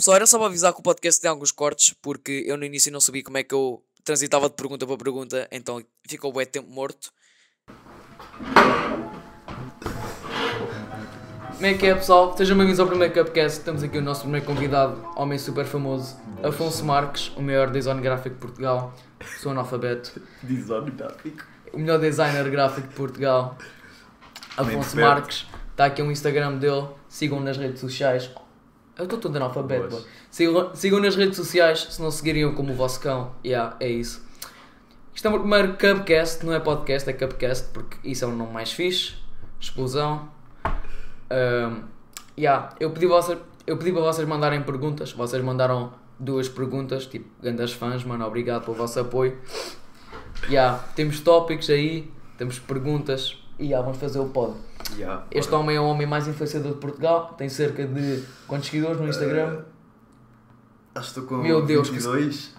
Pessoal, era só para avisar que o podcast tem alguns cortes, porque eu no início não sabia como é que eu transitava de pergunta para pergunta, então ficou bué tempo morto. Como é que é, pessoal? Sejam bem-vindos ao primeiro Cupcast. Temos aqui o nosso primeiro convidado, homem super famoso, Afonso Marques, o maior design gráfico de Portugal. Sou analfabeto. Design gráfico. O melhor designer gráfico de Portugal, Afonso. Marques. Está aqui um Instagram dele. Sigam nas redes sociais. Eu estou todo analfabeto. Boy. Sigam, sigam nas redes sociais se não seguiriam como o vosso cão. Yeah, é isso. Isto é o primeiro Cupcast, não é podcast, é Cupcast, porque isso é o nome mais fixe. Explosão. Um, yeah, eu, pedi vocês, eu pedi para vocês mandarem perguntas. Vocês mandaram duas perguntas, tipo, grandes fãs, mano. Obrigado pelo vosso apoio. Yeah, temos tópicos aí, temos perguntas e yeah, vamos fazer o pod. Yeah, Este homem é o homem mais influenciador de Portugal, tem cerca de quantos seguidores no Instagram? Acho que estou com Meu Deus, que 22.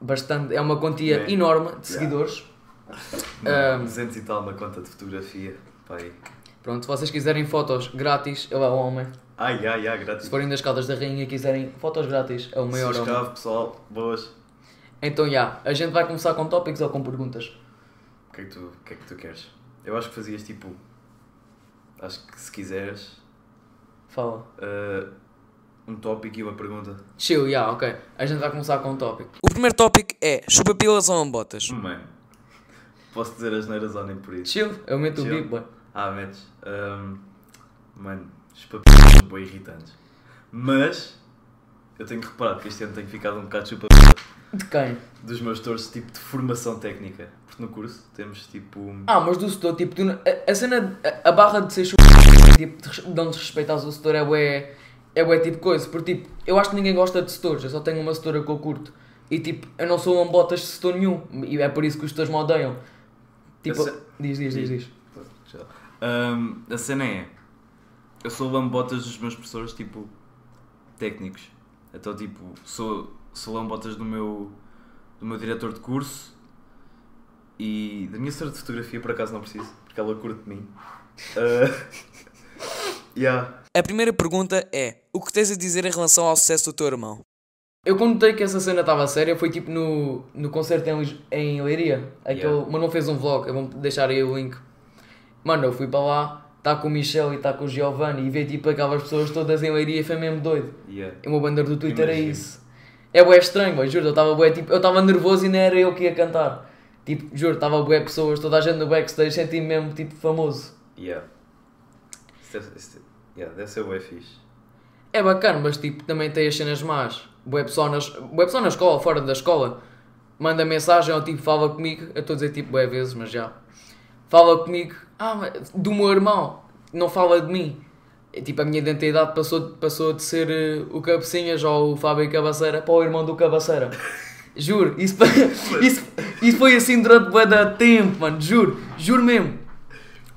Bastante, é uma quantia Bem, enorme de yeah. seguidores. Um, 200 e tal na conta de fotografia. Pai. Pronto, se vocês quiserem fotos grátis, ele é o homem. Ai, ai, ai, grátis. Se forem das Caldas da Rainha e quiserem fotos grátis, é o maior homem. Subscreve, pessoal. Boas. Então, já, a gente vai começar com tópicos ou com perguntas? O que é que tu, o que é que tu queres? Eu acho que fazias tipo. Acho que se quiseres. Fala. uh, um tópico e uma pergunta. Chill, já, ok. A gente vai começar com um tópico. O primeiro tópico é chupa-pilas ou ambotas? Mano. Posso dizer as neiras ou nem por isso? Chill, eu meto o Chill. bip, boy. Ah, metes. Um, mano, papéis são bem irritantes. Mas. Eu tenho que reparar que este ano tenho ficado um bocado chupa De quem? dos meus torres tipo de formação técnica. Porque no curso temos tipo. Ah, mas do setor, tipo, tu, a, a cena, a, a barra de ser chupa, tipo, de, de não desrespeitar o setor é bué, é bué tipo coisa. Porque, tipo, eu acho que ninguém gosta de setores, eu só tenho uma setora que eu curto. E, tipo, eu não sou um botas de setor nenhum. E é por isso que os setores me odeiam. Tipo, diz, diz, diz, diz. Um, a cena é. Eu sou lambotas dos meus professores, tipo. técnicos. Então, tipo, sou, sou lambotas do meu. do meu diretor de curso. E da minha senhora de fotografia, por acaso, não preciso, porque ela curte de mim. Uh, yeah. A primeira pergunta é: O que tens a dizer em relação ao sucesso do teu irmão? Eu quando notei que essa cena estava séria foi tipo no, no concerto em, em Leiria. Aquele, Yeah. Mas não fez um vlog, eu vou deixar aí o link. Mano, eu fui para lá, está com o Michel e está com o Giovanni e ver tipo aquelas pessoas todas em Leiria e foi mesmo doido. Yeah. E o meu bandeira do Twitter é isso. É bué estranho, boy, juro, eu estava bué, tipo, eu estava nervoso e não era eu que ia cantar. Tipo, juro, estava bué pessoas, toda a gente no backstage, senti-me mesmo tipo famoso. Yeah. Deve, yeah, deve ser bem fixe. É bacana, mas tipo, também tem as cenas más. Boa pessoa, nas, bué pessoa na escola, fora da escola, manda mensagem ou tipo, fala comigo. Eu estou a dizer tipo, boé vezes, mas já. Fala comigo, ah, mas do meu irmão, não fala de mim. É, tipo, a minha identidade passou, passou de ser eh, o Cabecinhas ou o Fábio Cabaceira para o irmão do Cabaceira. Juro, isso, isso, isso foi assim durante bué da tempo, mano, juro, juro mesmo.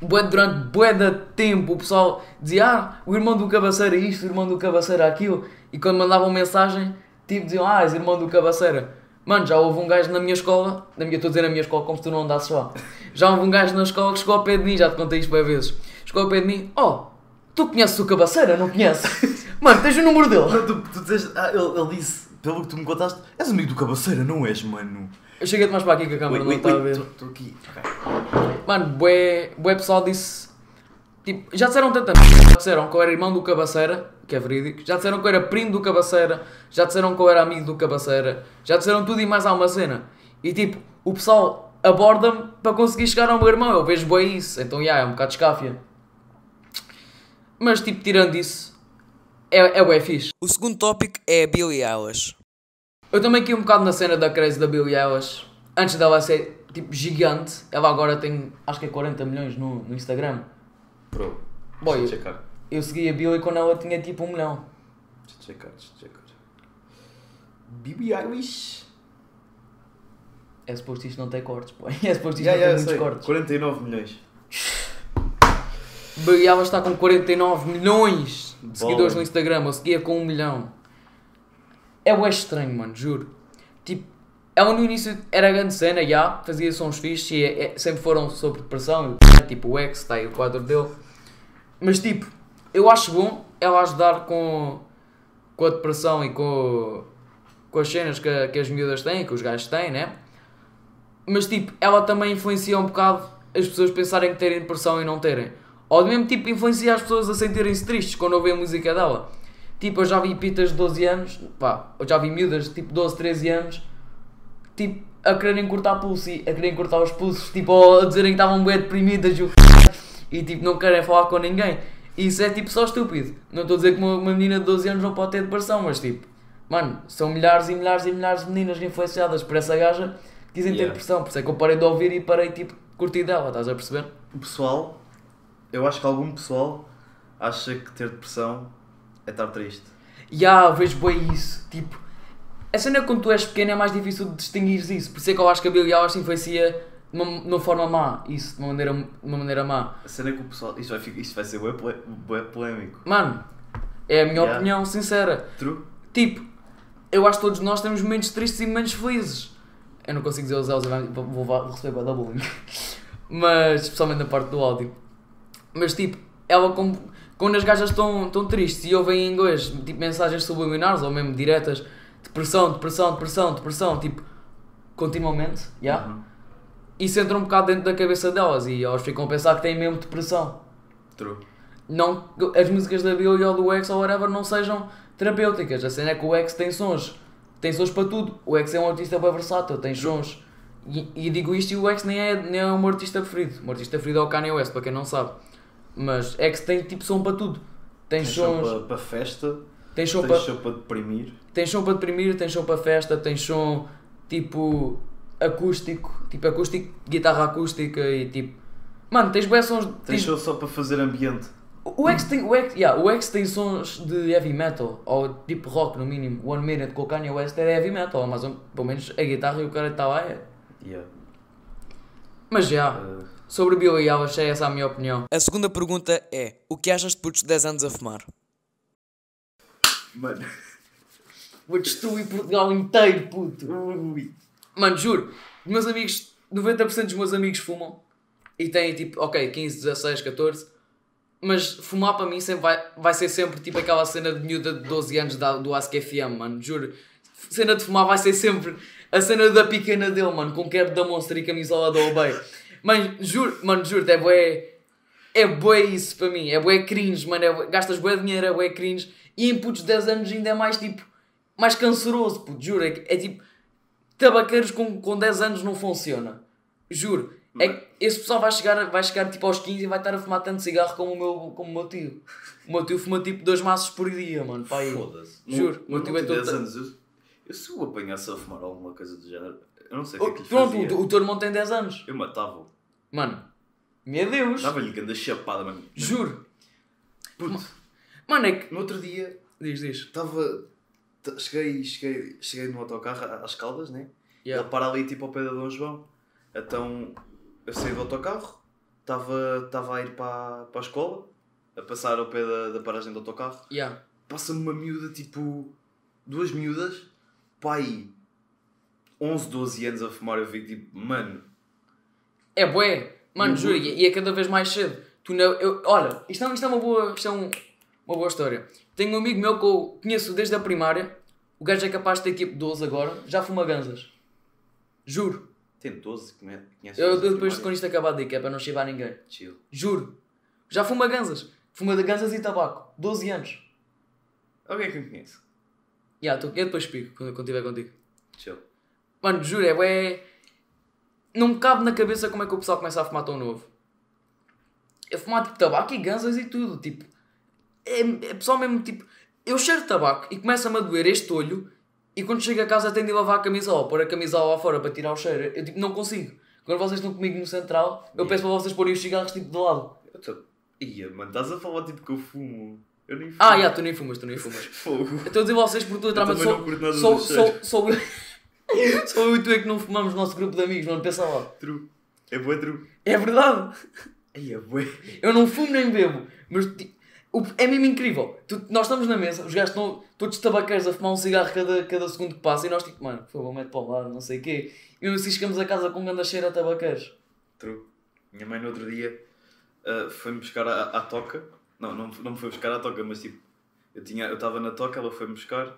Bué, durante bué da tempo o pessoal dizia ah, o irmão do Cabaceira isto, o irmão do Cabaceira aquilo e quando mandavam mensagem tipo diziam ah, és irmão do Cabaceira mano, já houve um gajo na minha escola na minha, estou a dizer na minha escola como se tu não andasses lá já houve um gajo na escola que chegou ao pé de mim já te contei isto bem vezes chegou ao pé de mim, oh, tu conheces o Cabaceira, não conheces? mano, tens o número dele tu, tu dizes, ah, ele, ele disse, pelo que tu me contaste, és amigo do Cabaceira, não és, mano? eu cheguei-te mais para aqui que a câmera não está a ver Estou aqui. Ok. Mano, bué, bué pessoal disse. Tipo, já disseram tanta. Já disseram que eu era irmão do Cabaceira, que é verídico. Já disseram que eu era primo do Cabaceira. Já disseram que eu era amigo do Cabaceira. Já disseram tudo e mais alguma cena. E tipo, o pessoal aborda-me para conseguir chegar ao meu irmão. Eu vejo bué isso. Então, já, é um bocado escáfia. Mas, tipo, tirando isso, é, é bué fixe. O segundo tópico é a Billie Eilish. Eu também aqui um bocado na cena da crazy da Billie Eilish. Antes dela ser, tipo, gigante. Ela agora tem, acho que é 40 milhões no, no Instagram. Pro. Boy, Deixa eu checar. Eu segui a Billie quando ela tinha, tipo, um milhão. Deixa eu checar, deixa eu checar. Bibi Eilish. É suposto isto não ter cortes, pô. É suposto isto Yeah, não ter yeah, muitos sei. cortes. 49 milhões. Billie Eilish está com 49 milhões de seguidores no Instagram. Eu seguia com um milhão. É bué estranho, mano, juro. Tipo, ela no início era grande cena, já, fazia sons fixes e é- é- sempre foram sobre depressão, e o tipo o X, está aí o quadro dele. Mas tipo, eu acho bom ela ajudar com, com a depressão e com, com as cenas que, que as miúdas têm, que os gajos têm, né? Mas tipo, ela também influencia um bocado as pessoas pensarem que terem depressão e não terem. Ou mesmo tipo, influencia as pessoas a sentirem-se tristes quando ouvem a música dela. Tipo, eu já vi pitas de 12 anos, pá, eu já vi miúdas de tipo 12, 13 anos, tipo, a quererem cortar pulso e a quererem cortar os pulsos, tipo, ou a dizerem que estavam bem deprimidas e o e tipo, não querem falar com ninguém. Isso é tipo só estúpido. Não estou a dizer que uma, uma menina de 12 anos não pode ter depressão, mas tipo, mano, são milhares e milhares e milhares de meninas influenciadas por essa gaja que dizem ter Yeah. depressão. Por isso é que eu parei de ouvir e parei tipo, curtir dela, estás a perceber? O pessoal, eu acho que algum pessoal acha que ter depressão é estar triste. E ah, eu vejo bem isso. Tipo, a cena é quando tu és pequeno é mais difícil de distinguir isso. Por isso é que eu acho que a Billie Eilish influencia de uma, de uma forma má. Isso, de uma maneira, de uma maneira má. A cena é que o pessoal. Isto vai, isto vai ser bué, pole- polémico. Mano, é a minha Yeah. opinião sincera. True? Tipo, eu acho que todos nós temos momentos tristes e momentos felizes. Eu não consigo dizer os elos, vou, vou, receber bué da bullying. Mas, especialmente na parte do áudio. Mas tipo, ela como, quando as gajas estão, estão tristes e ouvem em inglês tipo, mensagens subliminares ou mesmo diretas, depressão, depressão, depressão, depressão, tipo, continuamente, já? Uhum. Isso entra um bocado dentro da cabeça delas e elas ficam a pensar que têm mesmo depressão. True. Não, as músicas da Billie ou do X ou whatever não sejam terapêuticas. A cena é que o X tem sons. Tem sons para tudo. O X é um artista bem versátil, tem sons. E, e digo isto e o X nem é, nem é o meu artista preferido. O meu artista preferido é o Kanye West, para quem não sabe. Mas X tem tipo som para tudo. Tem Tens sons. para, para festa, Tem som tens para. show para deprimir. Tem som para deprimir, tem som para festa, tem som tipo acústico, tipo acústico, guitarra acústica e tipo. Mano, tens bem sons. Tens tens- show só para fazer ambiente. O X tem, o X, yeah, o X tem sons de heavy metal, ou tipo rock no mínimo. One Minute com o Kanye West é heavy metal, mas pelo menos a guitarra e o cara está lá é. Yeah. Mas já, Uh, sobre Billie Eilish é essa a minha opinião. A segunda pergunta é: o que achas de putos de 10 anos a fumar? mano. Vou destruir Portugal inteiro, puto. Ui. Mano, juro, os meus amigos, 90% dos meus amigos fumam e têm tipo, ok, 15, 16, 14, mas fumar para mim sempre vai, vai ser sempre tipo aquela cena de miúda de 12 anos da, do Ask FM, mano, juro. Cena de fumar vai ser sempre a cena da pequena dele, mano, com cap da Monster e camisola da Obey. Mano, juro, mano, juro, é bué. É bué isso para mim, é bué cringe, mano, é bué, gastas bué dinheiro, é bué cringe. E em putos de 10 anos ainda é mais tipo, mais canceroso, puto, juro, é, é tipo, tabaqueiros com, com 10 anos não funciona. Juro. É que esse pessoal vai chegar, vai chegar tipo aos 15 e vai estar a fumar tanto cigarro como o meu, como o meu tio. O meu tio fuma tipo dois maços por dia, mano. Foda-se. Juro, o meu tio é todo- 10 anos, eu, eu se o apanhasse a fumar alguma coisa do género, eu não sei o que é que lhe Pronto, fazia. o, o teu irmão tem 10 anos. Eu matava-o. Mano, meu Deus. Dava-lhe grande chapada, mano. Juro. Puto, Mano, é que. no outro dia Diz, diz. estava. t- Cheguei, cheguei, cheguei no autocarro a- às Caldas, né? Yeah. Ele para ali tipo ao pé da Dom João. Então eu saí do autocarro, estava estava a ir para, para a escola, a passar ao pé da, da paragem do autocarro. Yeah. Passa-me uma miúda, tipo, duas miúdas, pai, 11, 12 anos a fumar. Eu fico tipo, mano, É bué. Mano, Uhum. juro, e é cada vez mais cedo. Tu não, eu, olha, isto é, isto é uma boa. Isto é um- uma boa história. Tenho um amigo meu que eu conheço desde a primária. O gajo é capaz de ter tipo 12 agora. Já fuma ganzas. Juro. tem 12, conhe- conheces Eu, 12 eu depois primária? quando isto acabar de que é para não chivar ninguém. Chill. Juro. Já fuma ganzas. Fuma de ganzas e tabaco. 12 anos. Alguém que me conhece? Yeah, tô- eu depois explico quando, quando estiver contigo. Chill. Mano, juro, é bué... Não me cabe na cabeça como é que o pessoal começa a fumar tão novo. É fumar tipo tabaco e ganzas e tudo, tipo... É, é pessoal mesmo, tipo... Eu cheiro tabaco e começa-me a doer este olho e quando chego a casa tenho de lavar a camisola, pôr a camisola lá fora para tirar o cheiro. Eu tipo, não consigo. Quando vocês estão comigo no central, eu peço para vocês porem os cigarros tipo de lado. Eu tô... Ia, mano, estás a falar tipo que eu fumo. Eu nem fumo. Ah, já, tu nem fumas, tu nem fumas. Fogo. Eu Estou a dizer vocês porque tu literalmente também sou, sou, sou, cheiro. sou, sou eu e tu é que não fumamos no nosso grupo de amigos, mano, pensa lá. True. É bué true. É verdade. Ai, é bué. Eu não fumo nem bebo, mas é mesmo incrível. Tu- nós estamos na mesa, os gajos estão todos tabaqueiros a fumar um cigarro cada, cada segundo que passa e nós tipo, mano, por favor, mete para o lado, não sei o quê. E mesmo assim chegamos a casa com um grande cheiro a tabaqueiros. True. Minha mãe no outro dia ah, foi-me buscar à, à toca. Não, não, não me foi buscar à toca, mas tipo, Eu tinha, eu estava na toca, ela foi-me buscar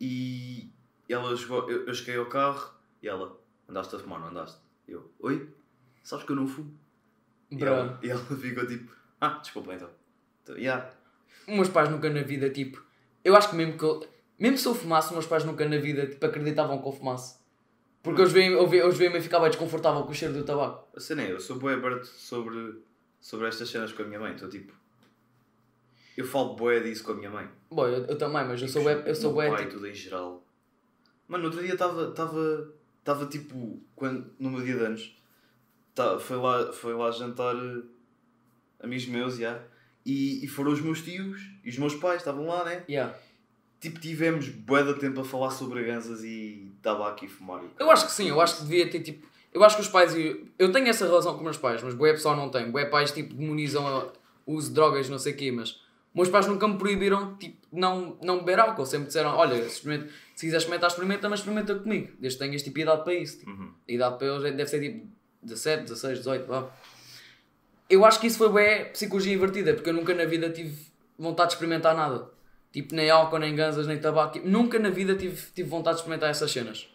e ela jogou, eu, eu cheguei ao carro e ela, andaste a fumar, não andaste? Eu, oi? Sabes que eu não fumo? E ela, e ela ficou tipo, ah, desculpa então. então yeah. Meus pais nunca na vida, tipo. Eu acho que mesmo que eu. Mesmo se eu fumasse, os meus pais nunca na vida tipo, acreditavam que eu fumasse. Porque eles veem- eu ve- eles veem-me e ficava desconfortável com o cheiro do tabaco. A cena é, eu sou bué aberto sobre, sobre estas cenas com a minha mãe, então tipo, eu falo bué disso com a minha mãe. Bom, eu, eu também, mas eu sou bué, eu sou Meu bué, tipo, tudo em geral. Mano, no outro dia estava, estava, estava tipo, quando, no meu dia de anos, tá, foi, lá, foi lá jantar eh, amigos meus, já, e, e foram os meus tios e os meus pais, estavam lá, né? yeah. Tipo, tivemos bué de tempo a falar sobre ganzas e tabaco e fumar. e Eu acho que sim, eu acho que devia ter tipo. Eu acho que os pais. Eu tenho essa relação com os meus pais, mas boé pessoal não tem. Boé pais tipo demonizam o uso de drogas, não sei o quê, mas. Meus pais nunca me proibiram tipo, não, não beber álcool. Sempre disseram: olha, se, experimenta- se quiser experimentar, experimenta, mas experimenta comigo. Desde que tenhas tipo idade para isso. Tipo. Uhum. A idade para eles deve ser tipo 17, 16, 18, vá. Eu acho que isso foi bué psicologia invertida, porque eu nunca na vida tive vontade de experimentar nada. Tipo, nem álcool, nem ganzas, nem tabaco. Tipo, nunca na vida tive, tive vontade de experimentar essas cenas.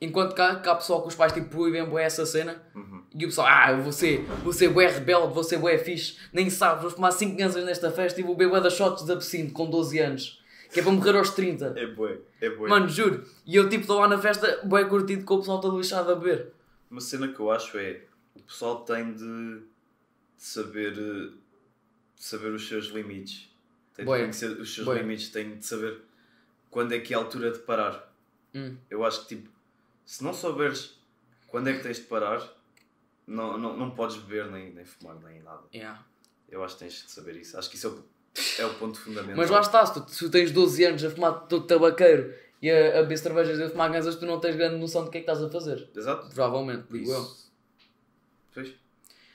Enquanto cá, cá pessoal que os pais tipo, proíbem essa cena Uhum. E o pessoal, ah, vou ser bué rebelde, ser bué fixe, nem sabes, vou fumar 5 ganzas nesta festa e vou beber das shots de absinto com 12 anos, que é para morrer aos 30. É bué, é bué. Mano, juro. E eu tipo estou lá na festa, bué curtido com o pessoal todo lixado a beber. Uma cena que eu acho é o pessoal tem de, de saber de saber os seus limites. Tem de Bué. conhecer os seus Bué. limites, tem de saber quando é que é a altura de parar. Hum. Eu acho que tipo, se não souberes quando é que tens de parar, não, não, não podes beber nem, nem fumar nem nada. Yeah. Eu acho que tens de saber isso. Acho que isso é o, é o ponto fundamental. Mas lá está, se tu, se tu tens 12 anos a fumar todo tabaqueiro e a, a beber cervejas e a fumar ganzas, tu não tens grande noção do que é que estás a fazer. Exato. Provavelmente, digo eu. Isso. Pois.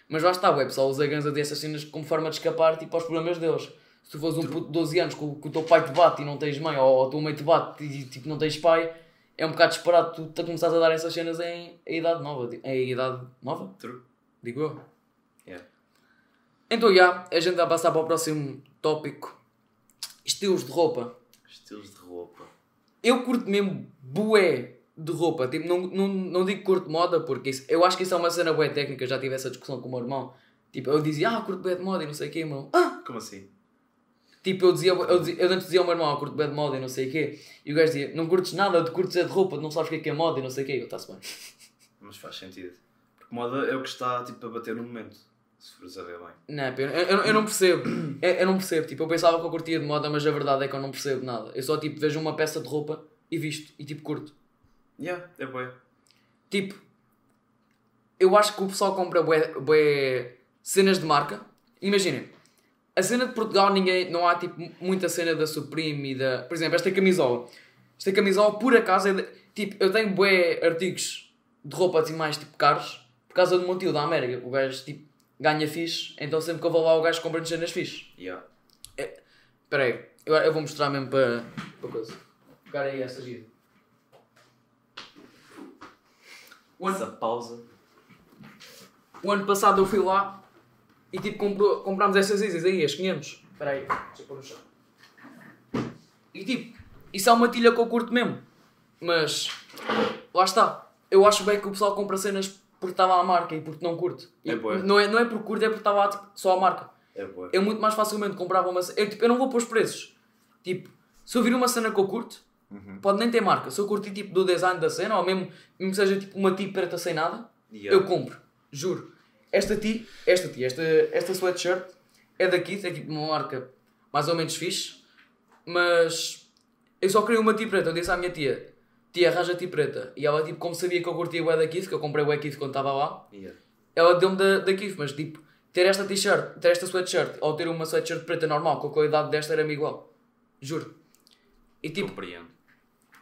Mas lá está, o pessoal usa ganza dessas cenas como forma de escapar tipo, aos problemas deles. Se tu fores um puto de 12 anos que, o- que o teu pai te bate e não tens mãe, ou, ou o teu mãe te bate e tipo, não tens pai, é um bocado disparado tu te começares a dar essas cenas em, em idade nova. tipo, Em idade nova? True. Digo eu. Yeah. Então, já, a gente vai passar para o próximo tópico. Estilos de roupa. Estilos de roupa. Eu curto mesmo bué de roupa. Tipo, não, não, não digo curto moda, porque isso, eu acho que isso é uma cena bué técnica. Já tive essa discussão com o meu irmão. Tipo, eu dizia, ah, curto bué de moda e não sei o quê, meu. Ah! Como assim? Tipo, eu dizia, eu, dizia, eu antes dizia ao meu irmão, ah, curto bué de moda e não sei o quê. E o gajo dizia, não curtes nada, tu curtes é de roupa, tu não sabes o que é que é moda e não sei o quê. Eu, está-se bem. Mas faz sentido. Porque moda é o que está tipo, a bater no momento. Se fores a ver bem. Não, pá, eu, eu, eu não percebo. Eu, eu não percebo. Tipo, eu pensava que eu curtia de moda, mas a verdade é que eu não percebo nada. Eu só, tipo, vejo uma peça de roupa e visto. E, tipo, curto. Yeah, é bué. Tipo, eu acho que o pessoal compra bué, bué cenas de marca. Imaginem, a cena de Portugal ninguém, não há tipo muita cena da Supreme e da. Por exemplo, esta camisola. Esta camisola por acaso é de, Tipo, eu tenho bué artigos de roupa assim mais tipo caros por causa do meu tio da América. O gajo tipo ganha fixe, então sempre que eu vou lá o gajo compra cenas fixe. Yeah. Espera aí, eu, eu vou mostrar mesmo para, para coisa. Cara aí essa gira. Essa pausa. O ano passado eu fui lá e tipo comprou, comprámos essas Isis aí, as 500. Espera aí, deixa eu pôr no chão. E tipo, isso é uma tilha que eu curto mesmo. Mas, lá está. Eu acho bem que o pessoal compra cenas porque estava à marca e porque não curte. É não, é, não é porque curte, é porque estava tipo, só a marca. É bué. Eu muito mais facilmente comprava uma cena. Eu, tipo, eu não vou pôr os preços. Tipo, se eu vir uma cena que eu curto, Uhum. pode nem ter marca. Se eu curtir tipo do design da cena, ou mesmo, mesmo que seja tipo uma tip preta sem nada, Yeah. eu compro. Juro. Esta ti, esta ti, esta, esta sweatshirt é daqui, é tipo uma marca mais ou menos fixe, mas eu só queria uma ti preta. Eu disse à minha tia, tia, arranja ti preta. E ela, tipo, como sabia que eu curtia o da Kif, que eu comprei o Kif quando estava lá, Yeah. ela deu-me da, da mas tipo, ter esta t-shirt, ter esta sweatshirt, ou ter uma sweatshirt preta normal, com a qualidade desta era-me igual. Juro. E tipo, Compreendo.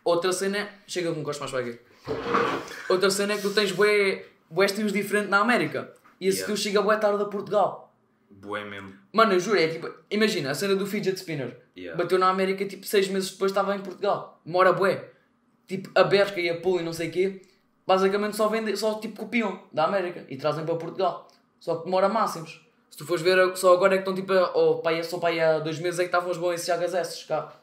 outra cena é. Chega que não gosto mais para aqui. Outra cena é que tu tens bué, bué estilos diferentes na América. E esse Yeah. estilo chega bué tarde a Portugal. Bué mesmo. Mano, eu juro, é tipo. Imagina, a cena do fidget spinner. Yeah. Bateu na América tipo 6 meses depois estava em Portugal. Demora bué. Tipo, a Bershka e a Pull e não sei o quê. Basicamente só vendem, só tipo copiam da América e trazem para Portugal. Só que demora máximos. Se tu fores ver, só agora é que estão tipo. Ou pá, só pá, aí há dois meses é que estavam as Balenciagas essas cá.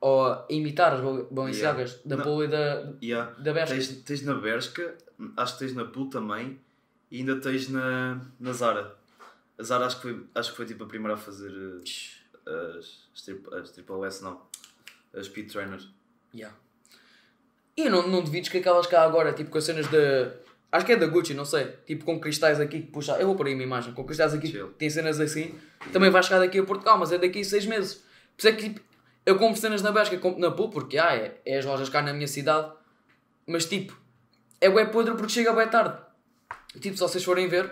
Ou a imitar as Bal- Balenciagas da. Polo e da, Yeah. da Bershka. Tens, tens na Bershka, acho que tens na Pool também e ainda tens na, na Zara. A Zara acho que, foi, acho que foi tipo a primeira a fazer eh, as, as, as Triple S, não. As Speed Trainers. Yeah. E não, não duvides que aquelas cá agora, tipo com as cenas de. Acho que é da Gucci, não sei. Tipo com cristais aqui que puxa. Eu vou pôr aí uma imagem. Com cristais aqui Chill. que tem cenas assim. Também vai chegar daqui a Portugal, mas é daqui a seis meses. Por isso é que tipo, eu compro cenas na Bershka, compro na Pool, porque ah, é, é as lojas cá na minha cidade. Mas tipo, é bué podre porque chega bué tarde. Tipo, se vocês forem ver,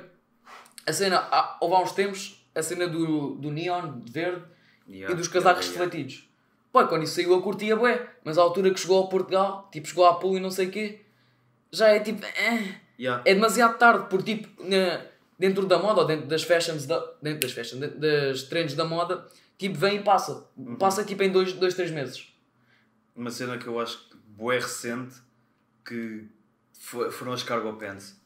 a cena, há, houve há uns tempos, a cena do, do neon de verde Yeah, e dos casacos yeah, yeah. refletidos. Pô, quando isso saiu eu curtia bué, mas à altura que chegou ao Portugal, tipo, chegou à Pool e não sei o quê, já é tipo, eh, Yeah. é demasiado tarde, porque tipo, na- dentro da moda, ou dentro das fashions, da, dentro das fashions, dentro das trends da moda, tipo, vem e passa. Uhum. Passa tipo em dois, dois três meses. Uma cena que eu acho que bué recente que fo- foram as cargo pants.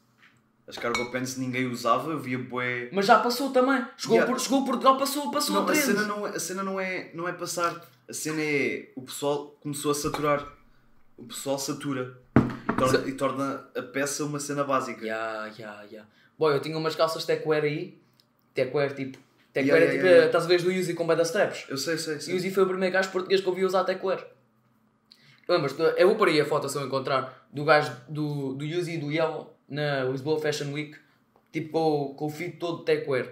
As cargo pants ninguém usava, eu via bué. Mas já passou também. Chegou, Yeah. por, chegou a Portugal, passou, passou Não, a a trend. cena não, é- a cena não é, não é passar. A cena é. O pessoal começou a saturar. O pessoal satura. E torna, e torna a peça uma cena básica. Ya, ya, ya. Bom, eu tinha umas calças techwear aí. Techwear tipo. Techwear Ya, é ya, tipo. ya. Estás a ver do Uzi com bada straps? Eu sei, sei, sei. o Uzi foi o primeiro gajo português que eu vi usar techwear. Lembras-te? Eu vou pôr aí a foto se eu encontrar do gajo do, do Uzi e do Yellow na Lisboa Fashion Week. Tipo com, o- com o feed todo de techwear.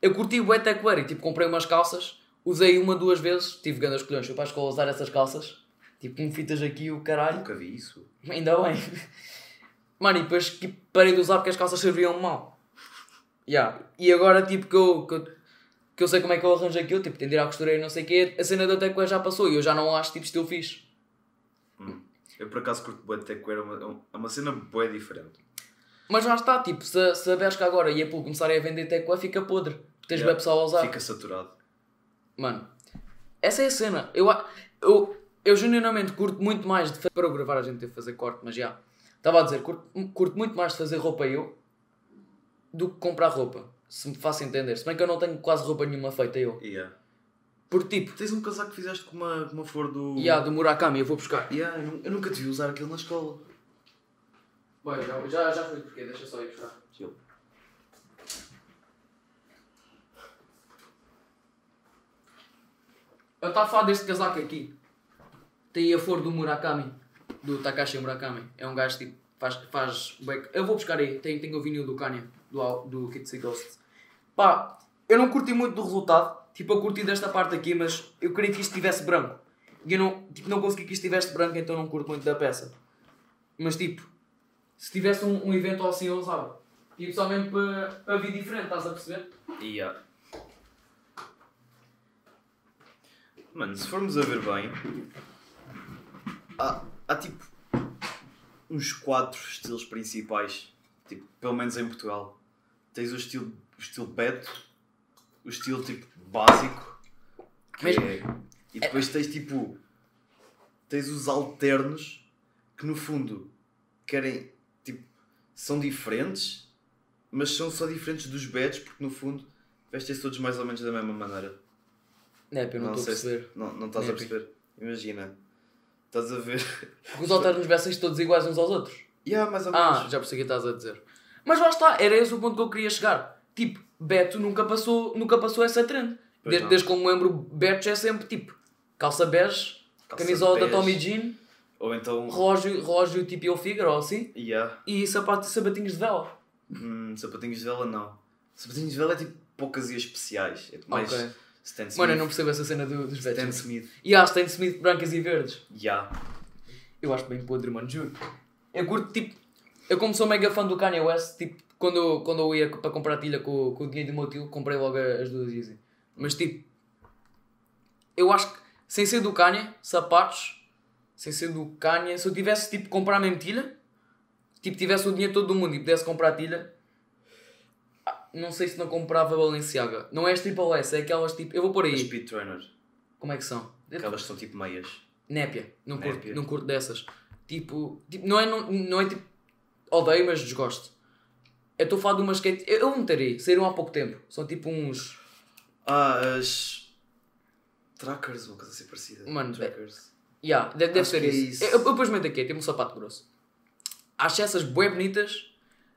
Eu curti o techwear e tipo comprei umas calças. Usei uma, duas vezes. Tive grandes colhões. Fui para a escola usar essas calças. Tipo com fitas aqui o caralho. Nunca vi isso. Ainda bem. Mano, e depois tipo, parei de usar porque as calças serviam mal. Yeah. E agora, tipo, que eu, que, eu, que eu sei como é que eu arranjo aquilo, tipo, tem de ir à costureira e não sei o quê, a cena da Tecoé já passou e eu já não acho, tipo, estilo fixe. Eu por acaso curto bué de techwear, é uma, é uma cena bué diferente. Mas já está, tipo, se, se a Bershka agora e a Apple começarem a vender Tecoé, fica podre. Tens Yeah. pessoal a usar. Fica saturado. Mano, essa é a cena. Eu, eu, eu genuinamente curto muito mais de fa- para eu gravar a gente teve de fazer corte, mas já. Estava a dizer, curto, curto muito mais de fazer roupa eu do que comprar roupa. Se me faço entender. Se bem que eu não tenho quase roupa nenhuma feita eu. Yeah. Porque tipo, Tens um casaco que fizeste com uma, uma flor do. e do Murakami eu vou buscar. Yeah, eu, eu nunca te vi usar aquilo na escola. Bem, já, já, já foi porque deixa só ir buscar. Chill. Eu estava a falar deste casaco aqui. Tem a flor do Murakami. Do Takashi Murakami. É um gajo tipo. Faz. faz bué- Eu vou buscar aí. Tem, tem o vinil do Kanye. Do, do Kitsy Ghost. Pá, eu não curti muito do resultado. Tipo, eu curti desta parte aqui, mas eu queria que isto estivesse branco. E eu não, tipo, não consegui que isto estivesse branco, então não curto muito da peça. Mas tipo, se tivesse um, um evento assim eu usava. Tipo, só mesmo para, para vir diferente, estás a perceber? Yeah. Mano, se formos a ver bem, há, há tipo uns quatro estilos principais, tipo, pelo menos em Portugal. Tens o estilo, o estilo Beto, o estilo tipo básico, que Mas- é- e depois tens tipo, tens os alternos que no fundo querem, são diferentes, mas são só diferentes dos Betos porque no fundo vestem-se todos mais ou menos da mesma maneira. É, eu não estou a sei se- perceber. não, não estás a Nepi. perceber. Imagina. Estás a ver. Porque os alternos vestem todos iguais uns aos outros. yeah, mais ou menos. Ah, já percebi o que estás a dizer. Mas lá está, era esse o ponto que eu queria chegar. Tipo, Beto nunca passou, nunca passou essa trend. Desde, não. desde que eu me lembro, Beto é sempre tipo calça bege, camisola da. Tommy Jean, Ou então. relógio, relógio tipo Eu Figure ou assim, Yeah. e sapato, sapatinhos de vela. Hum, sapatinhos de vela não. Sapatinhos de vela é tipo para ocasiões especiais. É mais Ok. Stan Smith. Mano, eu não percebo essa cena do, dos Stan Betos. Smith. E há Stan Smith brancas e verdes. Yeah. Eu acho bem podre, mano, juro. Eu curto, tipo, eu como sou mega fã do Kanye West, tipo, quando eu, quando eu ia para comprar tilha com, com o dinheiro do meu tio, comprei logo as duas Easy. Mas tipo, eu acho que, sem ser do Kanye, sapatos, sem ser do Kanye, se eu tivesse, tipo, comprar mesmo tilha, tipo, tivesse o dinheiro todo do mundo e pudesse comprar tilha, ah, não sei se não comprava Balenciaga. Não é as Triple S, é aquelas tipo, eu vou por As aí. Speed Trainers. Como é que são? Aquelas que são tipo meias. Népia, não curto, Népia. não curto dessas. Tipo, tipo não, é, não, não é tipo. Odeio, mas desgosto. Eu estou a falar de umas skate. Eu, eu meterei, saíram há pouco tempo. São tipo uns. Ah, as. Trackers, uma coisa assim parecida. Mano, Trackers. Yeah, deve, deve ser é isso. isso. Eu, eu depois meto aqui, é tipo um sapato grosso. Acho essas bué bonitas.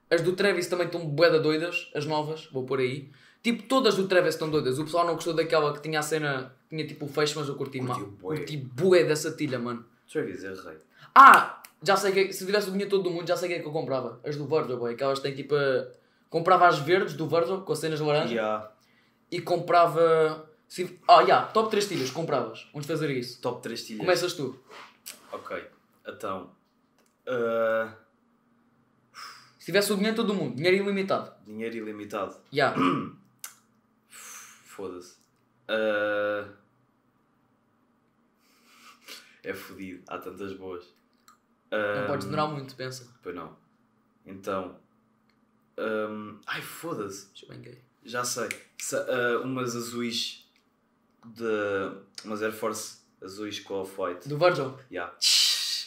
As do Travis também estão bué da doidas. As novas, vou pôr aí. Tipo, todas do Travis estão doidas. O pessoal não gostou daquela que tinha a cena. Tinha tipo o fecho, mas eu curti mal. bué. Curti bué dessa tilha, mano. Travis é rei. Ah! Já sei que se tivesse o dinheiro todo do mundo, já sei que é que eu comprava. As do Virgil, boy. Aquelas têm tipo. a- Comprava as verdes do Virgil com as cenas laranja Yeah. e comprava. Se- Ah, yeah, top 3 tilhas, compravas. Vamos fazer isso. Top 3 tilhas. Começas tu. Ok. Então. ah, Se tivesse o dinheiro todo do mundo, dinheiro ilimitado. dinheiro ilimitado. Yeah. Foda-se. Ah, é fodido. Há tantas boas. Não Ah, podes demorar muito, pensa. Pois não. Então. ahm, ai, foda-se. Já sei. Sa- ah, umas azuis de. Umas Air Force azuis com off-white. Do Virgil. Yeah.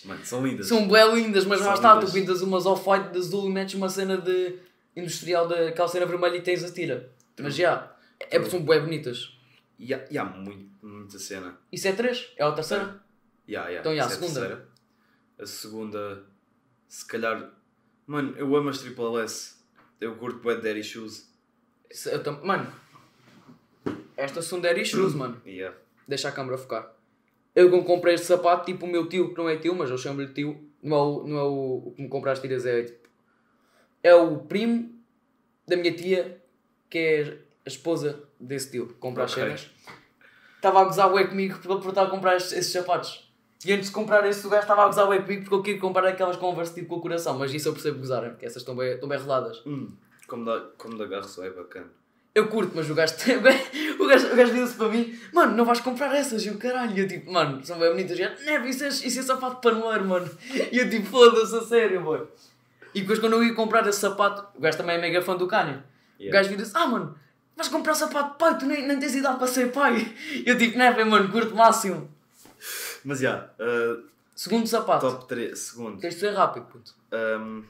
Mano, são lindas. São bem lindas, mas lá está, tu pintas umas off-white de azul e metes uma cena de industrial da cena vermelha e tens a tira. Mas já, é porque são bem bonitas. E há, e há muito, muita cena. Isso é 3? É a terceira? Yeah, yeah. Então, yeah, é a segunda. terceira. A segunda, se calhar. Mano, eu amo as Triple S. Eu curto Bad Daddy Shoes. Mano, estas são Daddy Shoes, mano. Yeah. Deixa a câmera focar. Eu quando comprei este sapato, tipo o meu tio, que não é tio, mas eu chamo-lhe tio, não é o, não é o, o que me compra as tiras, é tipo. É o primo da minha tia, que é a esposa desse tio, que compra as Ok. cenas. Estava a gozar bué comigo por, estar a comprar estes, esses sapatos. E antes de comprar esse lugar estava a gozar bué comigo porque eu queria comprar aquelas Converse tipo com o coração, mas isso eu percebo gozar, porque essas estão bem, estão bem roladas. Hum, como da, como da Garçom é bacana. Eu curto, mas o gajo, o gajo, o gajo, o vira-se para mim, mano, não vais comprar essas, e o caralho, e eu tipo, mano, são bem bonitas, e ele, neve, isso é, isso é sapato de paneleiro, mano, e eu tipo, foda-se, a sério, mano. E depois quando eu ia comprar esse sapato, o gajo também é mega fã do Kanye, o Yeah. gajo vira-se, ah, mano, vais comprar sapato de pai, tu nem, nem tens idade para ser pai, e eu tipo, neve, mano, curto máximo. Mas já, uh, Segundo sapato, top 3, segundo. tens de ser rápido, puto. Um,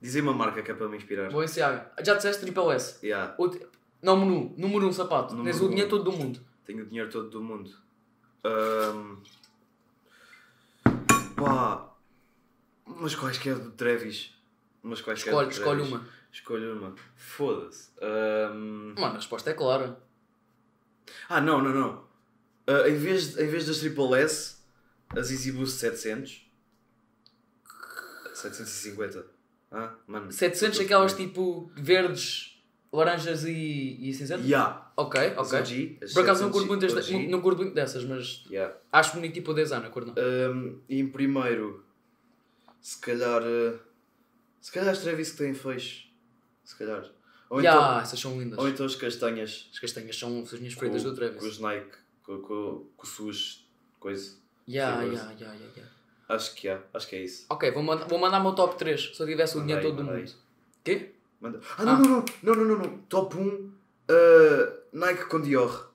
dizem uma marca que é para me inspirar. Vou ensinar, já disseste triple S, Yeah, Outro- número 1, número 1 um sapato, Número tens o um. dinheiro todo do mundo. tenho o dinheiro todo do mundo. Um, pá, mas quais que é do Travis? Mas quais que é do Escolhe, escolhe uma. Escolhe uma. Foda-se. Um, Mano, a resposta é clara. Ah, não, não, não. Ah, em, vez, em vez das Triple S, as Easy Boost 700. 750. Ah, mano. 700 aquelas tipo verdes, laranjas e, e cinzento? Yeah. Ok, ok. OG, Por acaso não 700 curto, muito desta- OG. não, curto muito dessas, mas Yeah. acho bonito tipo o design, a cor não. Um, e em primeiro, se calhar. uh, se calhar as Travis que têm feixe. Se calhar. Ou, Ya, então, essas são lindas. ou então as castanhas. As castanhas são as minhas preferidas do Travis. Com os Nike. Com, com, com suas coisa. Ya, ya, ya, ya, ya. Acho que há. Acho que é isso. Ok, vou, manda, vou mandar o meu top 3 se eu tivesse o dinheiro todo do mundo. Quê? Manda. Ah, não, não, não, não, não, não, não. Top 1. uh, Nike com Dior.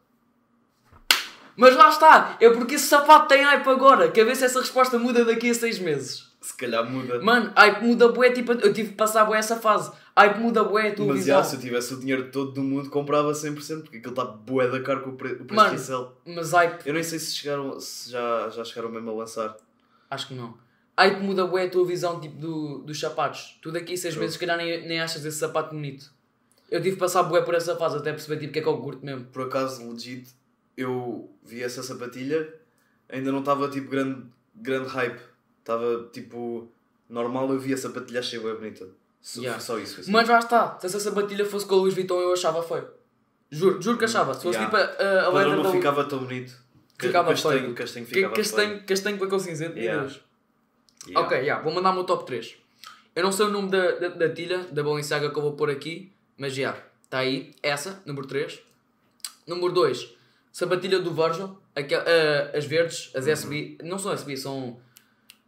Mas lá está! É porque esse sapato tem hype agora. Quer ver se essa resposta muda daqui a 6 meses. Se calhar muda. Mano, hype muda bué, tipo, eu tive que passar bué essa fase. Hype muda bué a tua Mas já, se eu tivesse o dinheiro todo do mundo, comprava 100%, porque aquilo está bué da caro com o, pre o preço Mano. de resell. Mas hype Eu nem sei se, chegaram, se já, já chegaram mesmo a lançar. Acho que não. Aí te muda bué a tua visão tipo, do, dos sapatos. Tu daqui seis meses, se calhar, nem, nem achas esse sapato bonito. Eu tive que passar bué por essa fase até perceber tipo, o que é que eu curto mesmo. Por acaso, legit, eu vi essa sapatilha, ainda não estava tipo grande, grande hype. Estava tipo normal, eu vi a sapatilha, achei bem bonita. Só, Yeah. só isso. Só Mas já está. Se essa sapatilha fosse com a Louis Vuitton, eu achava feio. Juro, juro que achava. Se fosse Yeah. tipo a, a, a letra da não Louis ficava tão bonito. Ca- Ficava castanho, feio. castanho Que- ficava feio. castanho, castanho com aquele cinzento, meu Yeah. Deus. Yeah. Ok, yeah, vou mandar o meu top 3. Eu não sei o nome da, da, da tilha, da Balenciaga que eu vou pôr aqui, mas já, está aí, essa, número 3. Número 2, sapatilha do Virgil, aquel, ah, as verdes, as SB, não são SB, são,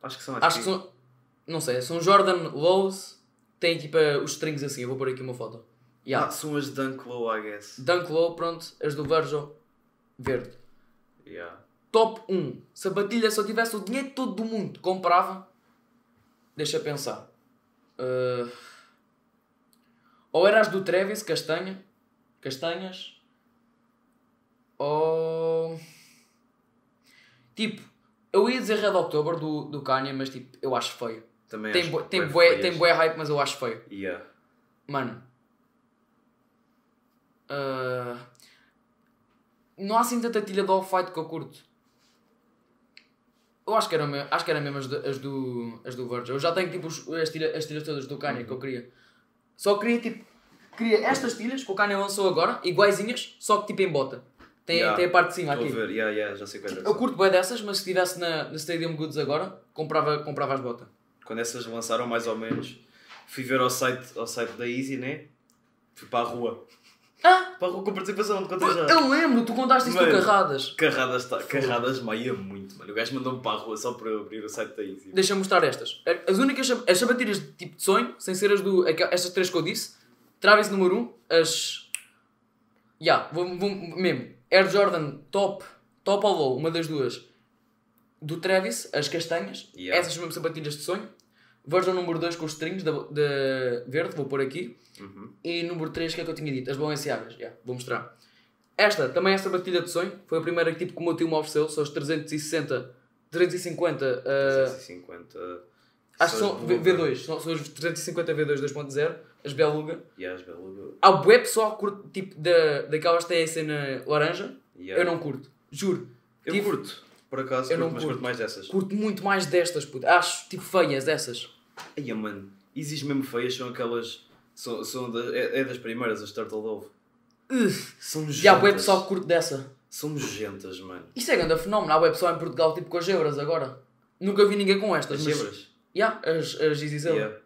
Acho que são acho que são, não sei, são Jordan Lows, tem tipo ah, os strings assim, eu vou pôr aqui uma foto. Yeah. Ah, são as Dunk Low, I guess. Dunk Low, pronto, as do Virgil, verde. Yeah. Top 1, sapatilha, se eu tivesse o dinheiro todo do mundo, comprava. Deixa pensar. Uh, Ou era as do Travis, castanha, castanhas, ou... Tipo, eu ia dizer Red October do, do Kanye, mas tipo, eu acho feio. Também Tem, acho tem, bué tem bué hype, mas eu acho feio. Yeah. Mano. ah, não há assim tanta tilha do Off-White que eu curto. Eu acho que era, acho que era mesmo as do, as do, as do Virgil. Eu já tenho tipo os- as, tilha, as tilhas todas do Kanye que eu queria. Só queria tipo. Queria estas tilhas que o Kanye lançou agora, iguaizinhas, só que tipo em bota. Tem, Yeah. tem a parte de cima aqui. ver, yeah, yeah, já sei qual é Eu curto bem dessas, mas se estivesse na, na Stadium Goods agora, comprava, comprava as botas. Quando essas lançaram, mais ou menos, fui ver ao site, ao site da Easy, né? Fui para a rua. Ah! Rua com participação, te contei já. Eu lembro, tu contaste isso do Mano. Carradas. Carradas, tá, carradas maia muito, mano. O gajo mandou-me para a rua só para eu abrir o site da Easy. Deixa-me mostrar estas. As únicas as sapatilhas de tipo de sonho, sem ser as do. Estas três que eu disse. Travis número 1, um, as. Ya, vou, vou mesmo. Air Jordan top, top ou low, uma das duas. Do Travis, as castanhas. Yeah. Essas mesmo sapatilhas de sonho. Virgin número 2 com os strings da, da verde, vou pôr aqui. Uhum. E número 3, que é que eu tinha dito? As Balenciagas, já, vou mostrar. Esta também é sapatilha de sonho. Foi a primeira que, tipo, que o meu tio me ofereceu. São as 360, 350. ah, 350. Acho que são as V- Beluga. V2, são, são as 350 V2 2.0, as Beluga. E as Beluga. Há o web pessoal que curte tipo da, daquelas que têm a cena laranja. Yeah. Eu não curto, juro. Eu Tive- curto, por acaso, Eu curto, não mas curto. curto mais dessas. Curto muito mais destas, puto. Acho tipo feias essas. Ai, mano, Easys mesmo feias são aquelas. São, são da- é, é das primeiras, as Turtle Love. São nojentas. Já há web pessoal que curte dessa. São nojentas, mano. Isso é grande fenómeno. Há web pessoal em Portugal tipo com as gebras agora. Nunca vi ninguém com estas. As mas- gebras. Yeah, as, as Zero. Yeah.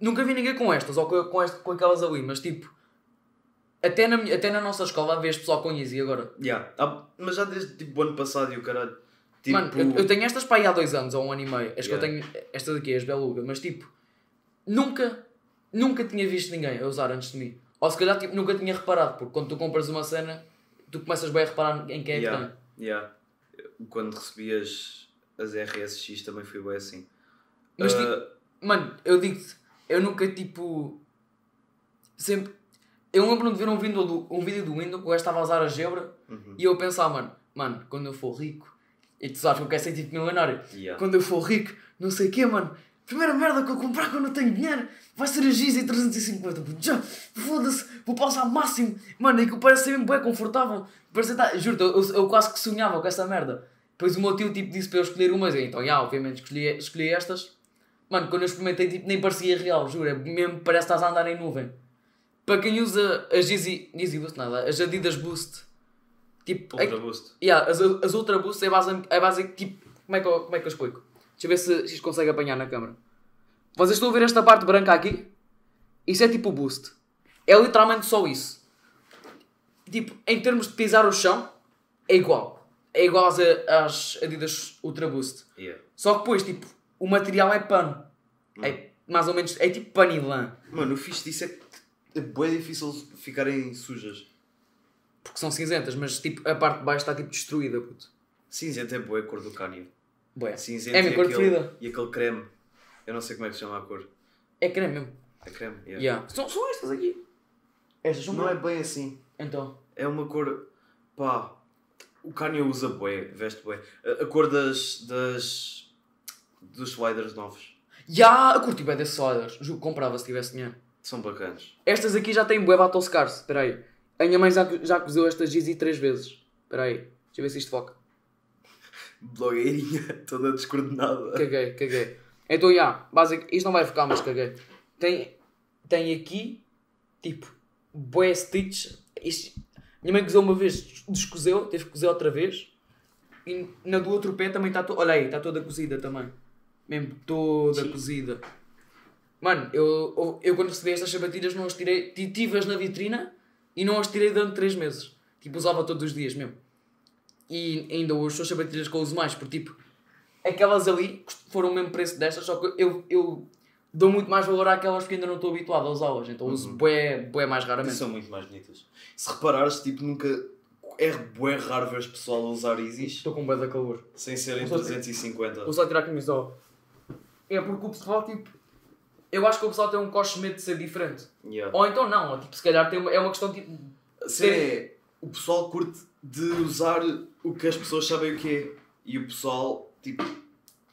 Nunca vi ninguém com estas ou com, com, este- com aquelas ali, mas tipo. Até na, até na nossa escola vês pessoal com Yeezy agora. Yeah. Ah, mas já desde tipo o ano passado e o caralho. Tipo, Mano, eu, eu tenho estas para aí há dois anos ou um ano e meio. As que eu Yeah. tenho, estas aqui, as Beluga, mas tipo, nunca, nunca tinha visto ninguém a usar antes de mim. Ou se calhar tipo, nunca tinha reparado, porque quando tu compras uma cena, tu começas bem a reparar em quem é que yeah. tem. Yeah. Quando recebi as, RSX também foi bem assim. Mas, Ah, Mano, eu digo-te, eu nunca tipo. Sempre. Eu lembro-me de ver um vídeo do, um vídeo do Windows que o gajo estava a usar a gebra uhum. e eu pensava, mano, mano, quando eu for rico, e tu sabes que eu quero ser tipo milionário, Yeah. quando eu for rico, não sei o quê, mano. Primeira merda que eu comprar quando eu tenho dinheiro vai ser a Giz 350. puto. Já, foda-se, vou passar máximo. Mano, e que parece ser mesmo bem confortável. Parece estar, juro eu, eu, eu quase que sonhava com essa merda. Depois o meu tio tipo, disse para eu escolher umas, e então, já, obviamente escolhi, escolhi estas. Mano, quando eu experimentei, tipo, nem parecia real, juro. É mesmo parece que estás a andar em nuvem. Para quem usa as Yeezy, Yeezy Boost, nada, as Adidas Boost, tipo, Ultra Boost. Yeah, as, as Ultra Boost é base, é base tipo. Como é, que eu, como é que eu explico? Deixa eu ver se, se isto consegue apanhar na câmera. Vocês estão a ver esta parte branca aqui? Isso é tipo o boost. É literalmente só isso. Tipo, em termos de pisar o chão, é igual. É igual às, às Adidas Ultra Boost. Yeah. Só que depois, tipo, o material é pano. É mais ou menos, é tipo pano e lã. Mano, o fixe disso é que é bem difícil ficarem sujas. Porque são cinzentas, mas tipo, a parte de baixo está tipo destruída, puto. Cinzento é boa a cor do Kanye. Bué. Cinzento É a minha cor preferida. E aquele creme. Eu não sei como é que se chama a cor. É creme mesmo. É creme? Yeah. Yeah. São, são estas aqui. Estas são Não é bem assim. Então. É uma cor. Pá. O Kanye usa bué, veste bué. A, a cor das. das. dos sliders novos. Já, eu curti bem desses sliders. Juro comprava se tivesse dinheiro. São bacanas. Estas aqui já têm bué Battlescars. Espera aí. A minha mãe já, já cozeu estas Yeezy três vezes. Espera aí. Deixa eu ver se isto foca. Blogueirinha, toda descoordenada. Caguei, caguei. Então, já. Basic, isto não vai focar, mas caguei. Tem, tem aqui, tipo, bué stitch. Isto, minha mãe cozeu uma vez, descozeu, teve que cozer outra vez. E na do outro pé também está toda. Olha aí, está toda cozida também. Mesmo toda Sim. cozida. Mano, eu, eu, eu quando recebi estas sapatilhas não as tirei. ti- Tive-as na vitrina e não as tirei durante 3 meses. Tipo, usava todos os dias mesmo. E ainda hoje as sapatilhas que eu uso mais, porque tipo, aquelas ali foram o mesmo preço destas, só que eu, eu dou muito mais valor àquelas porque ainda não estou habituado a usá-las, então uso bué, bué mais E raramente. são muito mais bonitas. Se reparares, tipo, nunca. É bué raro ver pessoal a usar Isis Estou com bué da calor. sem serem Vou só- 350. Vou só tirar a camisola. É porque o pessoal, tipo, eu acho que o pessoal tem um coche medo de ser diferente. Yeah. Ou então não, tipo, se calhar tem uma- é uma questão tipo. A cena é, o pessoal curte de usar o que as pessoas sabem o que é. E o pessoal, tipo,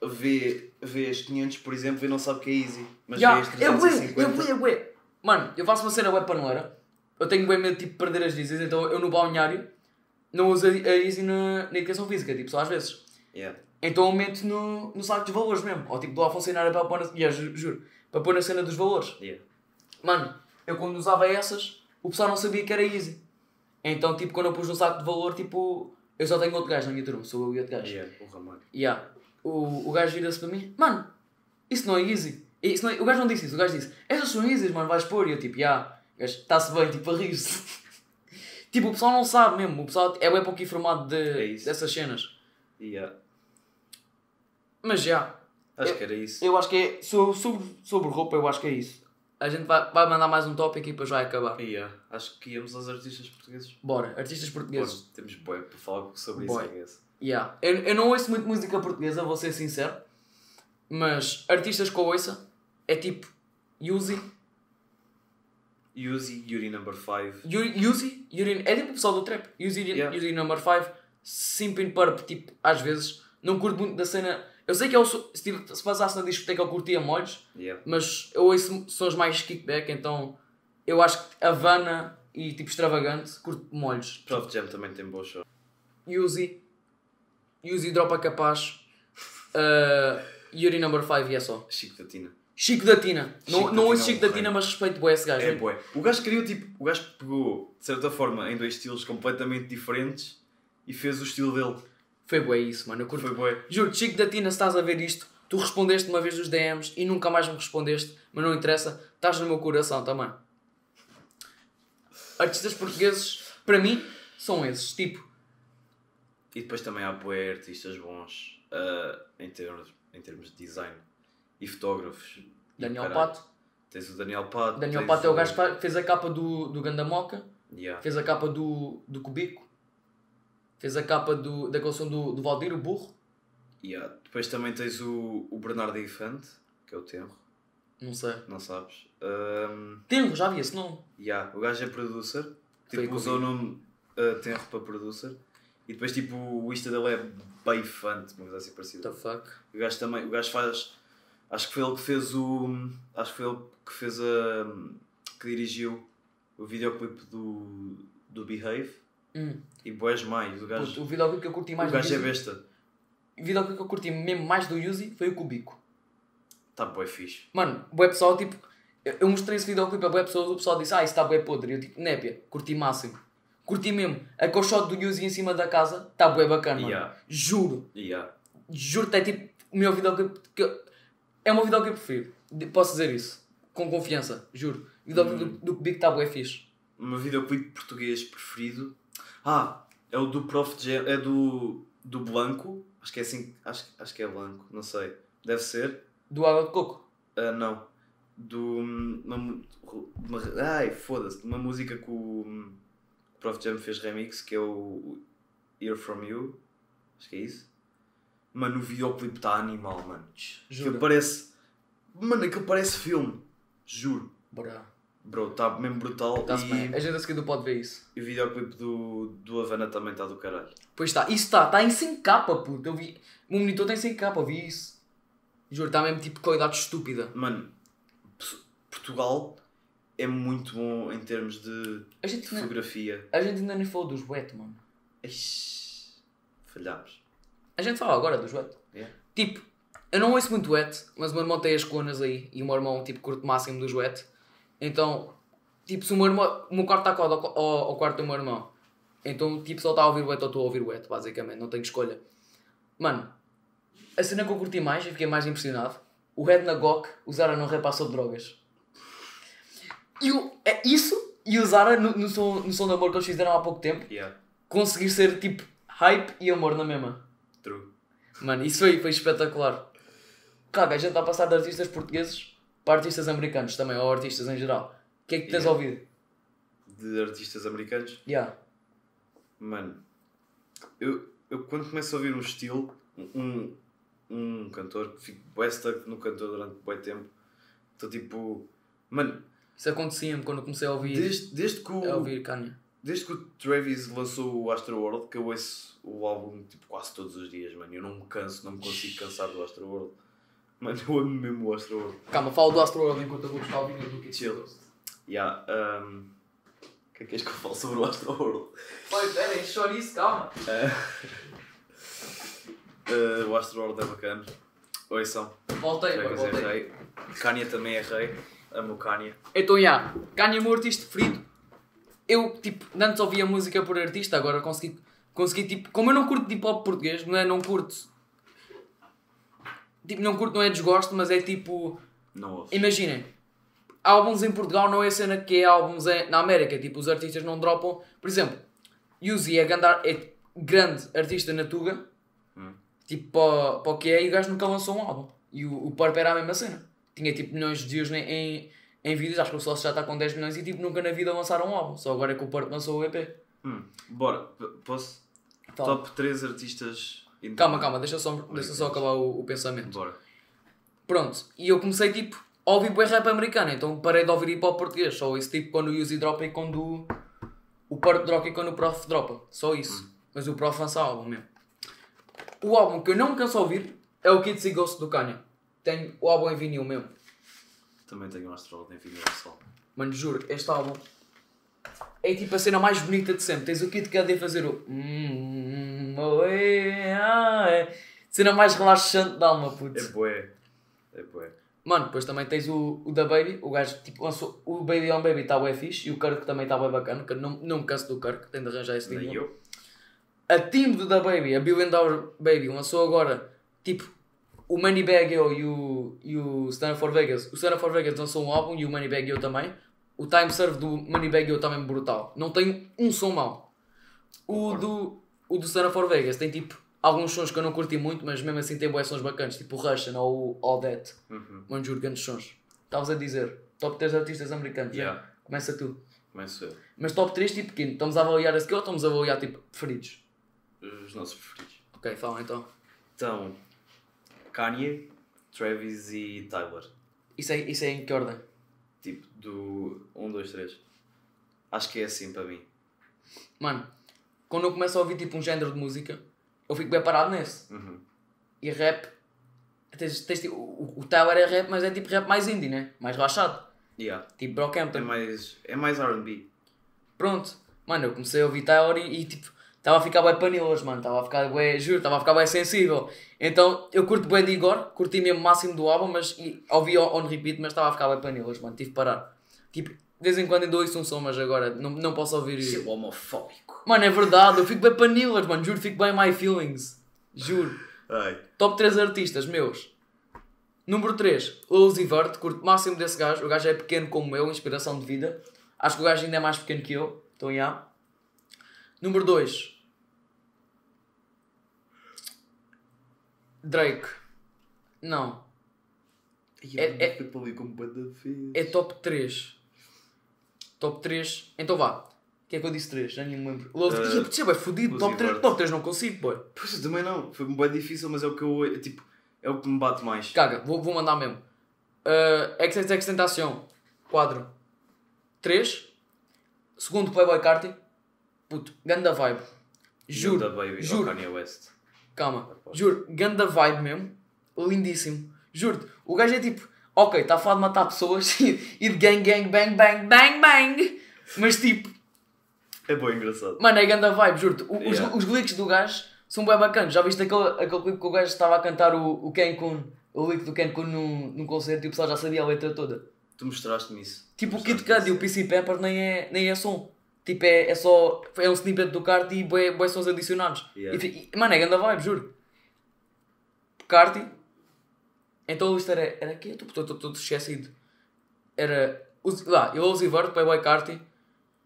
vê, vê as 500, por exemplo, e não sabe o que é easy. Mas Ya, vê as eu bué, 350. eu bué, eu bué. Mano, eu faço uma cena web paneleira. Eu tenho bem medo de tipo, perder as Easys, então eu no balneário não uso a a Easy na, na educação física, tipo, só às vezes. Yeah. Então eu meto no, no saco dos valores mesmo. Ou tipo, dou a funcionária para pôr na, yeah, ju- juro, para pôr na cena dos valores. Yeah. Mano, eu quando usava essas, o pessoal não sabia que era Easy. Então, tipo, quando eu pus no saco de valor, tipo, eu só tenho outro gajo na minha turma, sou eu e outro gajo. Yeah, o Ramalho. Yeah. O, o gajo vira-se para mim, mano, isso não é easy. Isso não é- O gajo não disse isso, o gajo disse, essas são easy, mano, vais pôr. E eu tipo, yeah. o gajo está-se bem, tipo, a rir-se. tipo, o pessoal não sabe mesmo, o pessoal é bem pouco informado de, É dessas cenas. Yeah. Mas já, Acho Eu- que era isso. eu acho que é, sobre, sobre, sobre roupa, eu acho que é isso. A gente vai, vai mandar mais um tópico e depois vai acabar. Yeah. Acho que íamos aos artistas portugueses. Bora, artistas portugueses. Pois, temos boi para falar sobre Bué. isso. Yeah. Eu, eu não ouço muito música portuguesa, vou ser sincero. Mas artistas que eu ouça é tipo Yuzi, Uzi, Yuri Number 5. Yuri, Yuzi, Yuri, é tipo o pessoal do trap. Yuzi, Yeah. Yuzi number 5, Simpin Purp, tipo, às vezes, não curto muito da cena. Eu sei que eu sou, se, se passasse na discoteca eu curtia molhos, Yeah. mas eu ouço sons mais kickback, então eu acho que Havana e tipo extravagante curto molhos. Prof Jam também tem boa show. Yuzi, Yuzi dropa capaz, uh, Yuri number 5 e é só. Chico da Tina. Chico da Tina, Chico não, da não ouço é Chico da. Tina, mas respeito bué esse gajo. É bué. O gajo criou tipo. O gajo pegou, de certa forma, em dois estilos completamente diferentes e fez o estilo dele. Foi bué isso, mano, eu curto Foi bué. Juro, Chico da Tina, se estás a ver isto, tu respondeste uma vez nos DMs e nunca mais me respondeste, mas não interessa, estás no meu coração também. Artistas portugueses, para mim, são esses. Tipo, E depois também há bué artistas bons ah, em, termos, em termos de design e fotógrafos. E Daniel caralho. Pato. Tens o Daniel Pato. Daniel Pato é o gajo que fez a capa do, do Gandamoca, Yeah. fez a capa do, do Cubico, fez a capa do, da canção do, do Valdir, o burro. Yeah. Depois também tens o, o Bernardo Infante, que é o Tenro, Não sei. não sabes? Um, Tenho, já vi esse nome. yeah. O gajo é producer, Foi tipo, eu usou o nome uh, Tenro para producer. E depois tipo o Insta dele é Beifante, uma coisa assim What parecida. the fuck? O gajo também, o gajo faz. Acho que foi ele que fez o. Acho que foi ele que fez a. que dirigiu o videoclipe do. do Behave Hum. e Boés Mais. O gajo, Puto, o videoclipe que eu curti mais o do gajo é Yuzi, besta. o videoclipe que eu curti mesmo mais do Yuzi foi o Cubico. Tá bué fixe. Mano, o pessoal, tipo, eu, eu mostrei esse videoclipe a bué pessoas, o pessoal disse, ah, isso está bué podre. E eu, tipo, népia, curti máximo. Curti mesmo. Aquele shot do Yuzi em cima da casa, está bué bacana, mano. Yeah. Juro. Yeah. Juro-te, é tipo, o meu videoclipe, que eu- é o meu videoclipe preferido. Posso dizer isso. Com confiança, juro. O videoclipe Hum. do, do Cubico está bué fixe. O meu videoclipe português preferido. Ah, é o do Prof. Jam, é do. do Blanco. Acho que é assim. Acho, acho que é Blanco, não sei. Deve ser. Do Água de Coco. Ah, não. Do. Uma, uma, ai, foda-se. Uma música que o Prof. Jam fez remix que é o Hear From You. Acho que é isso. Mano, o videoclipe está animal, mano. Juro. Aquilo parece. Mano, aquilo parece filme. Juro. Bora. Bro, está mesmo brutal. Está-se bem. A gente a seguir do pode ver isso. e o videoclipe do, do Havana também está do caralho. Pois está. Isso está. Está em 5K, puto. Eu vi. O meu monitor tem 5K, eu vi isso. Juro, está mesmo tipo qualidade estúpida. Mano, Portugal é muito bom em termos de A gente, fotografia. a gente ainda nem falou dos wet, mano. Ixi, falhámos. A gente fala agora dos wet. Yeah. Tipo, eu não ouço muito wet, mas o meu irmão tem as colunas aí e o meu irmão tipo curto o máximo dos wet. Então, tipo, se o meu irmão. O meu quarto está colado ao, ao, ao quarto do meu irmão. Então, tipo, se ele está a ouvir wet, eu estou a ouvir wet, basicamente, não tenho escolha. Mano, a cena que eu curti mais e fiquei mais impressionado: o Red na GOK, o Zara não repassou drogas. E o, é isso e o Zara no, no, som, no som de amor que eles fizeram há pouco tempo Yeah, conseguir ser tipo hype e amor na mesma. true. Mano, isso foi, foi espetacular. Cara, a gente está a passar de artistas portugueses para artistas americanos também, ou artistas em geral. O que é que tens Yeah. ouvido? De artistas americanos. Yeah. Mano, eu, eu quando começo a ouvir um estilo, um, um cantor, que fico bué stuck no cantor durante bué tempo, Estou tipo. Mano, Isso acontecia-me quando comecei a ouvir, desde, desde, que o, a ouvir Kanye. desde que o Travis lançou o Astroworld, que eu ouço o álbum tipo, quase todos os dias, mano. Eu não me canso, não me consigo cansar do Astroworld. Mano, eu amo mesmo o Astroworld. Calma, fala do Astroworld enquanto eu vou buscar o vinho do Kids Chill. Yeah, um, o que é que és que eu falo sobre o Astroworld? Pai, pera, enche chouriço, calma. Uh, o Astroworld é bacana. Ouçam. Voltei, boy, Travis é voltei. rei. Kanye também é rei. Amo o Kanye. Então, já, Kanye é meu artista preferido. Eu, tipo, antes ouvia música por artista, agora consegui, consegui tipo, como eu não curto hip hop português, não é, não curto. Tipo, não curto, não é desgosto, mas é tipo, Não ouço. imaginem, álbuns em Portugal não é cena que é álbuns na América, tipo, os artistas não dropam, por exemplo, Uzi é grande, é grande artista na Tuga, Hum. tipo, para, para o que é, e o gajo nunca lançou um álbum. E o, o Purp era a mesma cena. Tinha tipo milhões de views em, em, em vídeos, acho que o sócio já está com 10 milhões e tipo nunca na vida lançaram um álbum. Só agora é que o Purp lançou o EP. Hum, bora, P- posso? Fala. Top 3 artistas. Calma, calma, deixa só, deixa só acabar o, o pensamento. Bora. Pronto, e eu comecei tipo a ouvir bué rap americano, então parei de ouvir hip hop português. Só isso tipo quando o Uzi dropa e quando o, o Purp dropa e quando o Prof dropa. Só isso. Mas o Prof lança álbum mesmo. O álbum que eu não me canso de ouvir é o Kids e Ghost do Kanye. Tenho o álbum em vinil mesmo. Também tenho um Astroworld em vinil só. Mano, juro, este álbum é tipo a cena mais bonita de sempre. Tens o Kid Cudi a fazer o. Cena mais relaxante da alma, É putz. bué. É bué. Mano, depois também tens o, o da Baby, o gajo tipo lançou. O Baby on Baby está bem fixe e o Kirk também está bem bacana, que não, não me canso do Kirk, tenho de arranjar esse Nem tipo. eu. A team do da Baby, a Billion Dollar Baby, lançou agora tipo o Moneybag Yo e o, e o Stand for Vegas. O Stand for Vegas lançou um álbum e o Moneybag Yo também. O time serve do Moneybag Yo também brutal. Não tem um som mau. O do, o do Stand for Vegas tem tipo alguns sons que eu não curti muito, mas mesmo assim tem boas sons bacanas, tipo o Russian ou o All That. Uhum. Mano, juro, grandes sons. Estavas a dizer, top 3 artistas americanos. Yeah. né? Começa tu. Começo eu. Mas top 3 tipo quinto. Estamos a avaliar a skill ou estamos a avaliar tipo preferidos? Os nossos preferidos. Ok, fala então. Então, Kanye, Travis e Tyler. Isso é, isso é em que ordem? Tipo, do 1, 2, 3. Acho que é assim para mim. Mano, quando eu começo a ouvir tipo um género de música, eu fico bem parado nesse. Uhum. E rap, tens, tens, tipo, o, o Tyler é rap, mas é tipo rap mais indie, né? Mais relaxado. Yeah. Tipo É Brockhampton. mais, é mais R&B. Pronto. Mano, eu comecei a ouvir Tyler e, e, tipo, estava a ficar bem panilas, mano. Estava a ficar bem, juro, estava a ficar bem sensível. Então, eu curto bem de Igor, curti mesmo o máximo do álbum, mas e, ouvi on, on repeat, mas estava a ficar bem panilas, mano. Tive de parar. Tipo, de vez em quando ainda ouço um som, mas agora não, não posso ouvir. Seu homofóbico. Mano, é verdade, eu fico bem panilas, mano. Juro, fico bem my feelings. Juro. Ai. Top 3 artistas meus. Número 3, Uzi Vert, curto o máximo desse gajo. O gajo é pequeno como eu, inspiração de vida. Acho que o gajo ainda é mais pequeno que eu. Então, já. Número 2, Drake. Não, É- é- é top 3. Top 3. Então vá. O que é que eu disse 3? Já nem me lembro. Lil Uh, Ia, puxa, é fodido. Top 3, Vert. top 3 não consigo, boy. Pois eu também não. Foi bem difícil, mas é o que eu. é, Tipo, é o que me bate mais. Caga, vou, vou mandar mesmo. Uh, XXX Tentacion, quadro 3. Segundo, Playboy Carti. Puto, ganda vibe. Juro, Ganda Baby, juro, Kanye West. calma. Juro, ganda vibe mesmo. Lindíssimo. Juro-te, o gajo é tipo, ok, está a falar de matar pessoas e de gang, gang, bang, bang, bang, bang. Mas tipo, É bem engraçado. Mano, é ganda vibe, juro-te. O- Os, Yeah. os glitches do gajo são bem bacanas. Já viste aquele, aquele clipe que o gajo estava a cantar o, o Ken Kun, o lick do Ken Kun num, num concerto e o pessoal já sabia a letra toda. Tu mostraste-me isso. Tipo, o Mostraste-me Kid Cudi e o. PC Pepper nem é, nem é som. Tipo, é, é só. É um snippet do Carti e bué sons adicionados. Yeah. E- mano, é ganda vibe, juro. Carti. Então a lista era. Era aqui? Estou todo esquecido. Era. Lá, eu Uzi Vert, Playboy Carti.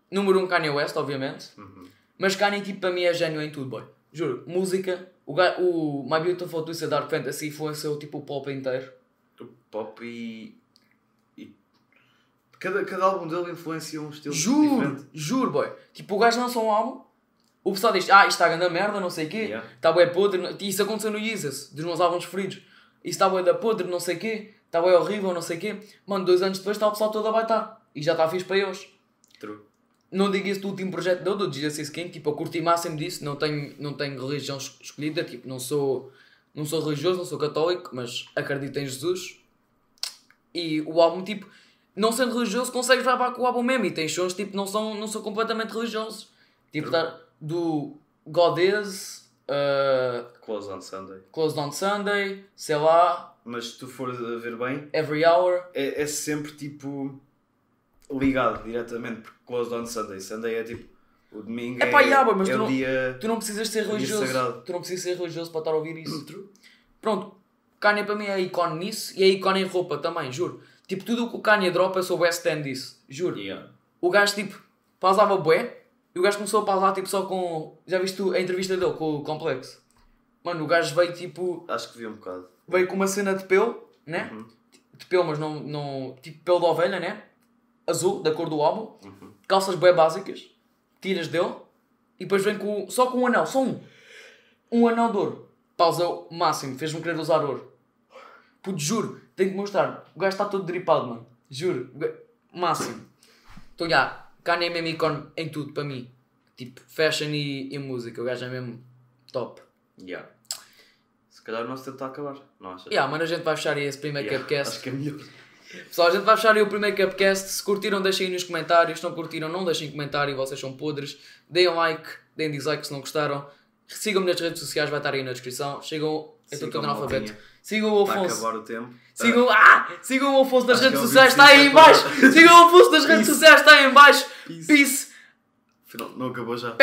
Número 1 um, Kanye West, obviamente. Uhum. Mas Kanye, tipo, para mim é gênio em tudo, boy. Juro. Música. O, o My Beautiful Twisted Dark Fantasy influenciou tipo o pop inteiro. O pop e. e... Cada, cada álbum dele influencia um estilo Juro, diferente. juro, boy. Tipo, o gajo lançou um álbum, o pessoal diz, ah, isto está a grande merda, não sei o quê, está Yeah. bué podre, e isso aconteceu no Jesus, dos meus álbuns preferidos. Isso está bué da podre, não sei o quê, está horrível, não sei o quê. Mano, dois anos depois está o pessoal todo a baitar. E já está fixe para eles. True. Não digo isso do último projeto dele, do Jesus King, tipo, eu curti máximo disso, não tenho, não tenho religião es- escolhida, tipo, não sou, não sou religioso, não sou católico, mas acredito em Jesus. E o álbum, tipo, não sendo religioso, consegues gravar com o álbum mesmo, e tem sons, tipo, não são, não são completamente religiosos. Tipo, tá, do God Is, uh, Close on Sunday. Closed on Sunday, sei lá, Mas se tu fores a ver bem, Every Hour, é, é sempre tipo ligado diretamente, porque Closed on Sunday. Sunday é tipo o domingo. É yeah, mas é tu o não- dia. Tu não precisas ser religioso. Tu não precisas ser religioso para estar a ouvir isso. Pronto, Kanye para mim é ícone nisso e é ícone em roupa também, juro. Tipo, tudo o que o Kanye dropa eu sou West End disso, juro. Yeah. O gajo, tipo, pausava bué e o gajo começou a pausar, tipo, só com... Já viste tu a entrevista dele com o Complexo? Mano, o gajo veio, tipo, Acho que vi um bocado. veio com uma cena de pelo, né? Uhum. De pelo, mas não, não... Tipo, pelo de ovelha, né? Azul, da cor do álbum. Uhum. Calças bué básicas. Tiras dele. E depois vem com, só com um anel, só um. Um anel de ouro. Pausa o máximo, fez-me querer usar ouro. Puto, juro, tenho que mostrar. O gajo está todo dripado, mano. Juro. Máximo. Então, já, Kanye é mesmo ícone em tudo para mim. Tipo, fashion e, e música. O gajo é mesmo top. Yeah. Se calhar o nosso tempo está a acabar, não achas? Yeah, mano, a gente vai fechar aí esse primeiro Yeah, Cupcast. Acho que é melhor. Pessoal, a gente vai fechar aí o primeiro Cupcast. Se curtiram, deixem aí nos comentários. Se não curtiram, não deixem comentário. Vocês são podres. Deem like, deem dislike se não gostaram. Sigam-me nas redes sociais, vai estar aí na descrição. Sigam. Eu estou todo analfabeto. Sigam o Está a Afonso. acabar o tempo. Sigam, ah, sigam o Afonso nas redes é sociais, está aí em 25 baixo. Sigam o Afonso nas redes sociais, está aí em baixo. Peace. Peace. Afinal, não acabou já.